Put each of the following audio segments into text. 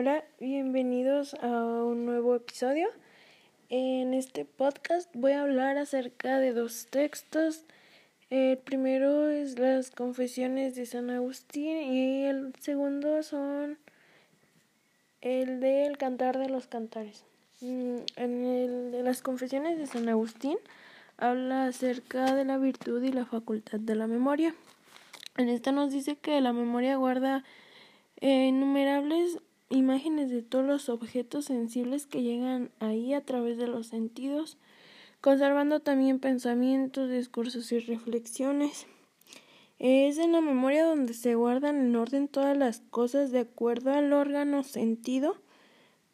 Hola, bienvenidos a un nuevo episodio. En este podcast voy a hablar acerca de dos textos. El primero es las confesiones de San Agustín y el segundo son el del cantar de los cantares. Mm, en el de las confesiones de San Agustín habla acerca de la virtud y la facultad de la memoria. En esta nos dice que la memoria guarda eh, innumerables imágenes de todos los objetos sensibles que llegan ahí a través de los sentidos, conservando también pensamientos, discursos y reflexiones. Es en la memoria donde se guardan en orden todas las cosas de acuerdo al órgano sentido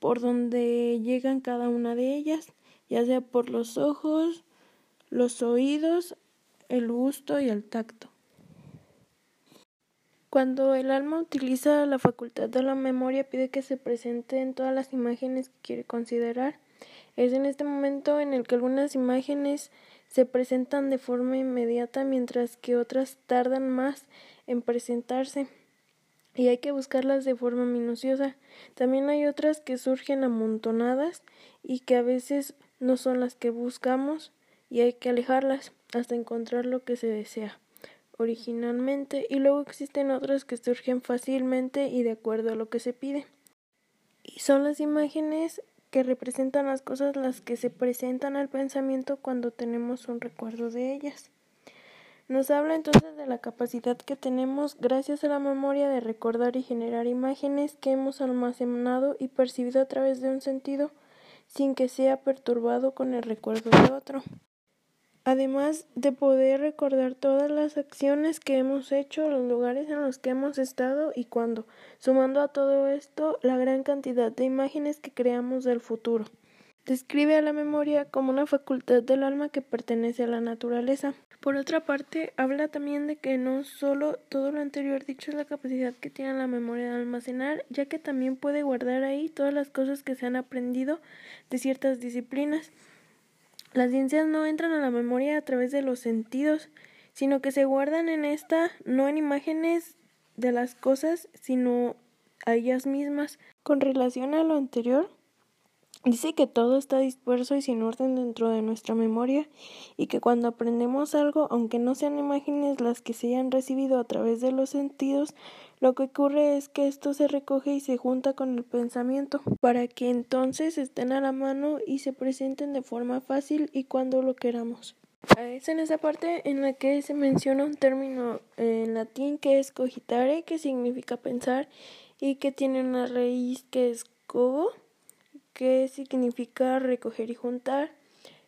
por donde llegan cada una de ellas, ya sea por los ojos, los oídos, el gusto y el tacto. Cuando el alma utiliza la facultad de la memoria, pide que se presenten todas las imágenes que quiere considerar. Es en este momento en el que algunas imágenes se presentan de forma inmediata, mientras que otras tardan más en presentarse y hay que buscarlas de forma minuciosa. También hay otras que surgen amontonadas y que a veces no son las que buscamos y hay que alejarlas hasta encontrar lo que se desea originalmente y luego existen otras que surgen fácilmente y de acuerdo a lo que se pide. Y son las imágenes que representan las cosas las que se presentan al pensamiento cuando tenemos un recuerdo de ellas. Nos habla entonces de la capacidad que tenemos gracias a la memoria de recordar y generar imágenes que hemos almacenado y percibido a través de un sentido sin que sea perturbado con el recuerdo de otro además de poder recordar todas las acciones que hemos hecho, los lugares en los que hemos estado y cuándo, sumando a todo esto la gran cantidad de imágenes que creamos del futuro. Describe a la memoria como una facultad del alma que pertenece a la naturaleza. Por otra parte, habla también de que no solo todo lo anterior dicho es la capacidad que tiene la memoria de almacenar, ya que también puede guardar ahí todas las cosas que se han aprendido de ciertas disciplinas. Las ciencias no entran a la memoria a través de los sentidos, sino que se guardan en esta no en imágenes de las cosas, sino a ellas mismas. Con relación a lo anterior, dice que todo está disperso y sin orden dentro de nuestra memoria y que cuando aprendemos algo, aunque no sean imágenes las que se hayan recibido a través de los sentidos, lo que ocurre es que esto se recoge y se junta con el pensamiento para que entonces estén a la mano y se presenten de forma fácil y cuando lo queramos. Es en esa parte en la que se menciona un término en latín que es cogitare, que significa pensar, y que tiene una raíz que es cogo, que significa recoger y juntar.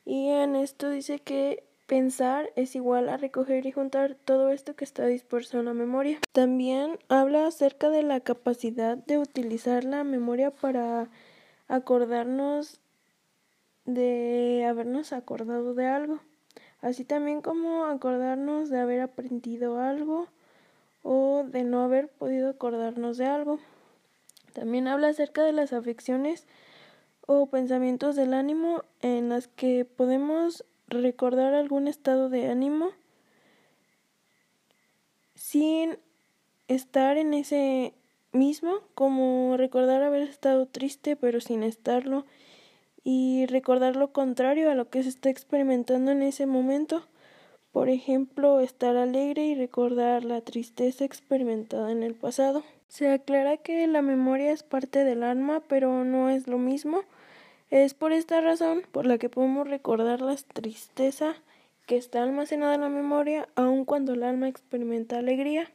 Y en esto dice que Pensar es igual a recoger y juntar todo esto que está disperso en la memoria. También habla acerca de la capacidad de utilizar la memoria para acordarnos de habernos acordado de algo, así también como acordarnos de haber aprendido algo o de no haber podido acordarnos de algo. También habla acerca de las afecciones o pensamientos del ánimo en las que podemos recordar algún estado de ánimo sin estar en ese mismo, como recordar haber estado triste pero sin estarlo y recordar lo contrario a lo que se está experimentando en ese momento. Por ejemplo, estar alegre y recordar la tristeza experimentada en el pasado. Se aclara que la memoria es parte del alma, pero no es lo mismo. Es por esta razón por la que podemos recordar la tristeza que está almacenada en la memoria aun cuando el alma experimenta alegría,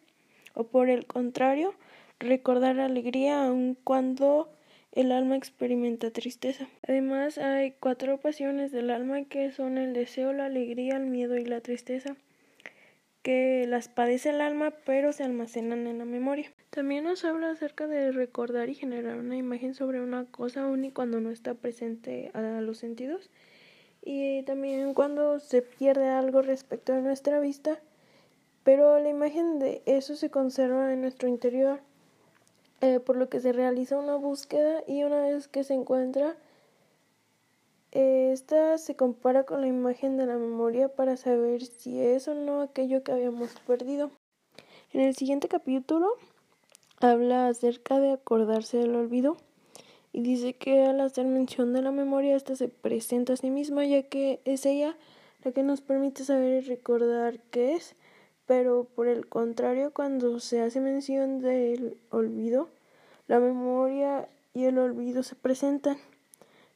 o por el contrario, recordar alegría aun cuando el alma experimenta tristeza. Además, hay cuatro pasiones del alma que son el deseo, la alegría, el miedo y la tristeza que las padece el alma pero se almacenan en la memoria. También nos habla acerca de recordar y generar una imagen sobre una cosa aún y cuando no está presente a los sentidos y también cuando se pierde algo respecto a nuestra vista pero la imagen de eso se conserva en nuestro interior eh, por lo que se realiza una búsqueda y una vez que se encuentra esta se compara con la imagen de la memoria para saber si es o no aquello que habíamos perdido. En el siguiente capítulo habla acerca de acordarse del olvido y dice que al hacer mención de la memoria, esta se presenta a sí misma, ya que es ella la que nos permite saber y recordar qué es, pero por el contrario, cuando se hace mención del olvido, la memoria y el olvido se presentan,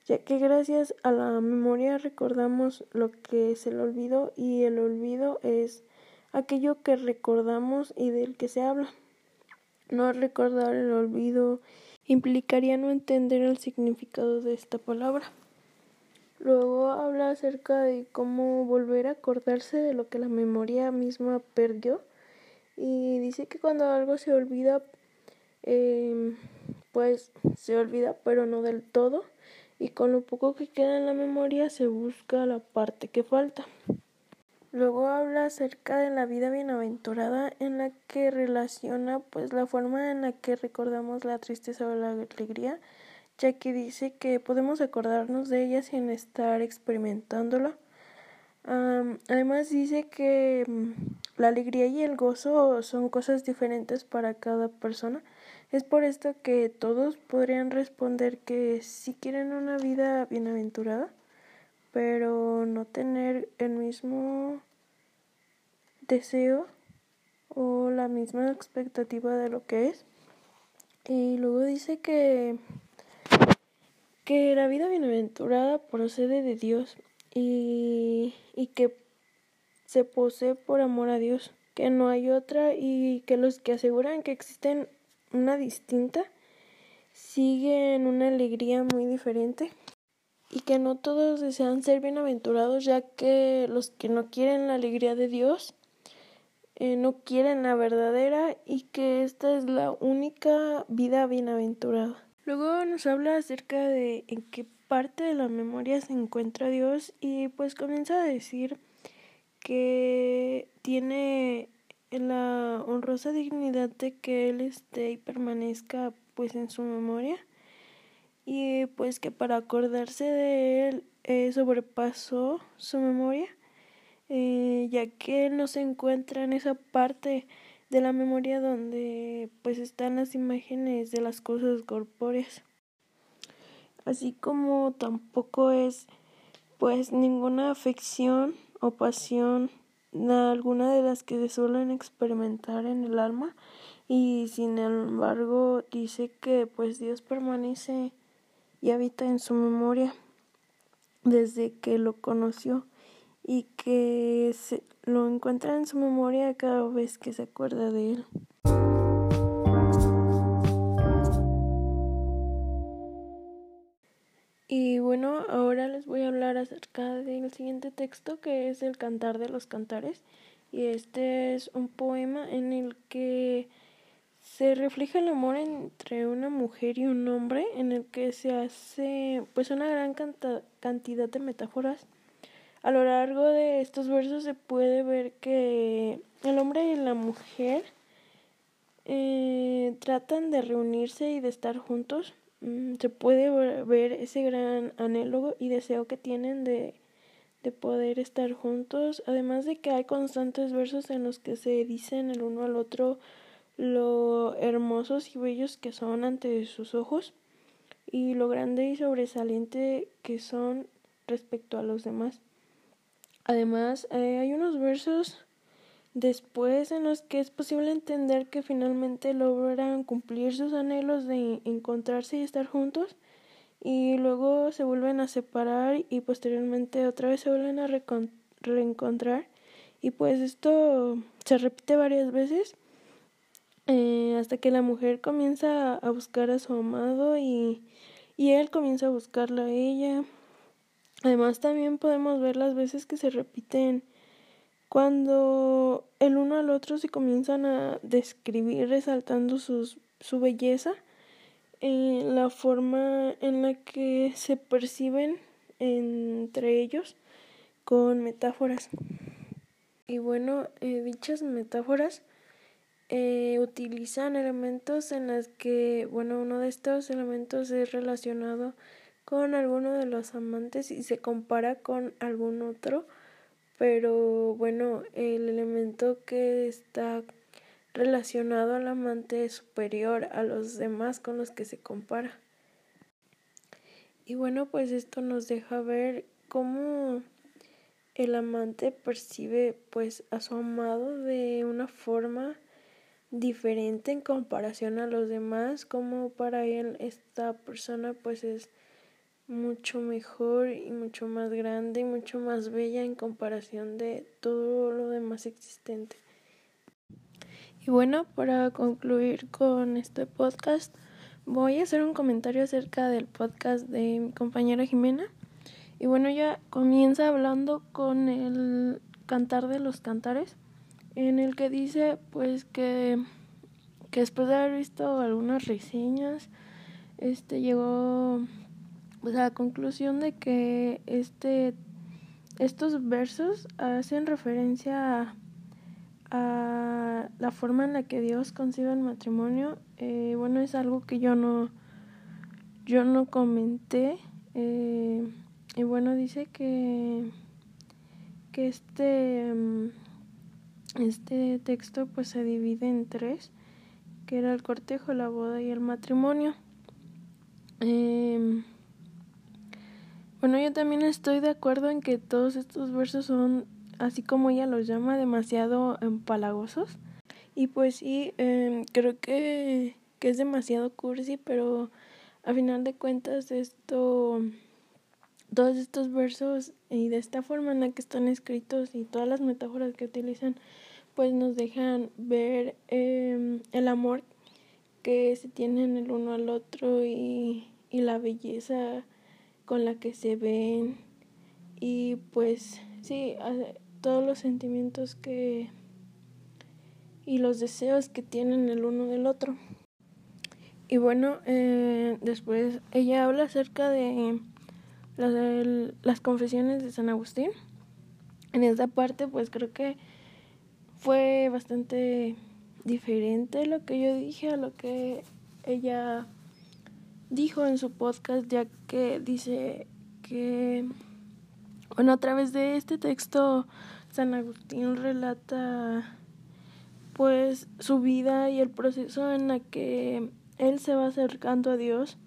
ya que gracias a la memoria recordamos lo que es el olvido y el olvido es aquello que recordamos y del que se habla. No recordar el olvido implicaría no entender el significado de esta palabra. Luego habla acerca de cómo volver a acordarse de lo que la memoria misma perdió y dice que cuando algo se olvida, eh, pues se olvida pero no del todo y con lo poco que queda en la memoria se busca la parte que falta. Luego habla acerca de la vida bienaventurada en la que relaciona pues la forma en la que recordamos la tristeza o la alegría, ya que dice que podemos acordarnos de ella sin estar experimentándola. además dice que mm, la alegría y el gozo son cosas diferentes para cada persona. Es por esto que todos podrían responder que si quieren una vida bienaventurada, pero no tener el mismo deseo o la misma expectativa de lo que es. Y luego dice que, que la vida bienaventurada procede de Dios y, y que se posee por amor a Dios, que no hay otra y que los que aseguran que existen una distinta siguen una alegría muy diferente y que no todos desean ser bienaventurados, ya que los que no quieren la alegría de Dios eh, no quieren la verdadera y que esta es la única vida bienaventurada. Luego nos habla acerca de en qué parte de la memoria se encuentra Dios y pues comienza a decir que tiene la honrosa dignidad de que Él esté y permanezca pues en su memoria y pues que para acordarse de él eh, sobrepasó su memoria, eh, ya que él no se encuentra en esa parte de la memoria donde pues están las imágenes de las cosas corpóreas. Así como tampoco es pues ninguna afección o pasión alguna de las que se suelen experimentar en el alma y sin embargo dice que pues Dios permanece y habita en su memoria desde que lo conoció y que se lo encuentra en su memoria cada vez que se acuerda de él. Y bueno, ahora les voy a hablar acerca del siguiente texto que es el Cantar de los Cantares. Y este es un poema en el que se refleja el amor entre una mujer y un hombre en el que se hace pues una gran cantidad de metáforas. A lo largo de estos versos se puede ver que el hombre y la mujer eh, tratan de reunirse y de estar juntos. Mm, se puede ver ese gran anhelo y deseo que tienen de, de poder estar juntos, además de que hay constantes versos en los que se dicen el uno al otro lo hermosos y bellos que son ante sus ojos y lo grande y sobresaliente que son respecto a los demás. Además, eh, hay unos versos después en los que es posible entender que finalmente logran cumplir sus anhelos de encontrarse y estar juntos y luego se vuelven a separar y posteriormente otra vez se vuelven a reencontrar y pues esto se repite varias veces eh, hasta que la mujer comienza a buscar a su amado y, y él comienza a buscarla a ella. Además también podemos ver las veces que se repiten cuando el uno al otro se comienzan a describir resaltando sus, su belleza, eh, la forma en la que se perciben entre ellos con metáforas. Y bueno, eh, dichas metáforas eh, utilizan elementos en los que, bueno, uno de estos elementos es relacionado con alguno de los amantes y se compara con algún otro, pero bueno, el elemento que está relacionado al amante es superior a los demás con los que se compara. Y bueno, pues esto nos deja ver cómo el amante percibe pues a su amado de una forma diferente en comparación a los demás, como para él esta persona pues es mucho mejor y mucho más grande y mucho más bella en comparación de todo lo demás existente. Y bueno, para concluir con este podcast, voy a hacer un comentario acerca del podcast de mi compañera Jimena. Y bueno, ya comienza hablando con el cantar de los cantares, en el que dice pues que, que después de haber visto algunas reseñas, este llegó pues, la conclusión de que este estos versos hacen referencia a a la forma en la que Dios concibe el matrimonio, eh, bueno, es algo que yo no, yo no comenté. Eh, y bueno, dice que, que este, mm, este texto pues se divide en tres, que era el cortejo, la boda y el matrimonio. Em, bueno, yo también estoy de acuerdo en que todos estos versos son así como ella los llama, demasiado empalagosos. Y pues sí, em, creo que, que es demasiado cursi, pero a final de cuentas esto, todos estos versos y de esta forma en la que están escritos y todas las metáforas que utilizan, pues nos dejan ver eh, el amor que se tienen el uno al otro y, y la belleza con la que se ven y pues sí, todos los sentimientos que y los deseos que tienen el uno del otro. Y bueno, eh, después ella habla acerca de las, las confesiones de San Agustín. En esta parte pues creo que fue bastante diferente lo que yo dije a lo que ella dijo en su podcast, ya que dice que, bueno, a través de este texto San Agustín relata pues su vida y el proceso en la que él se va acercando a Dios.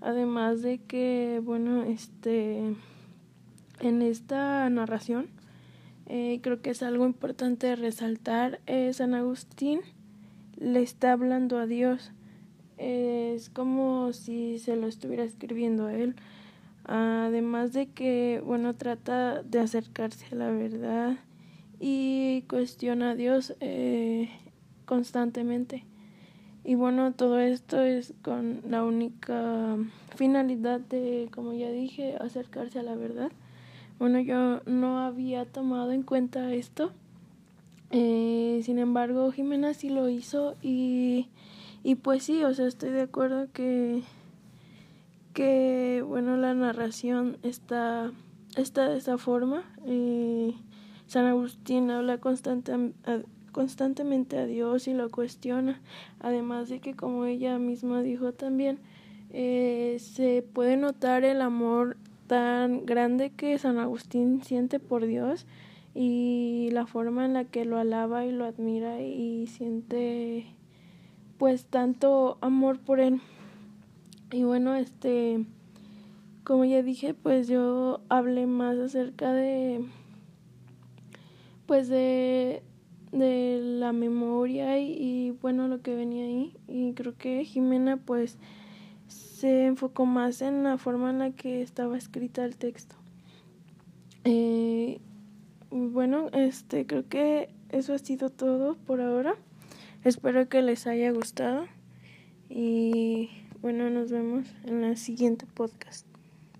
Además de que, bueno, este, en esta narración eh, creo que es algo importante resaltar. Eh, San Agustín le está hablando a Dios. Es como si se lo estuviera escribiendo a él. Además de que, bueno, trata de acercarse a la verdad y cuestiona a Dios eh, constantemente. Y bueno, todo esto es con la única finalidad de, como ya dije, acercarse a la verdad. Bueno, yo no había tomado en cuenta esto. Eh, sin embargo, Jimena sí lo hizo y, y pues sí, o sea, estoy de acuerdo que que bueno la narración está está de esa forma. Eh, San Agustín habla constante, constantemente a Dios y lo cuestiona. Además de que como ella misma dijo también eh, se puede notar el amor tan grande que San Agustín siente por Dios y la forma en la que lo alaba y lo admira y siente pues tanto amor por él y bueno, este, como ya dije, pues yo hablé más acerca de, pues de, de la memoria y, bueno, lo que venía ahí. Y creo que Jimena, pues, se enfocó más en la forma en la que estaba escrita el texto. Eh, bueno, este, creo que eso ha sido todo por ahora. Espero que les haya gustado y bueno, nos vemos en el siguiente podcast.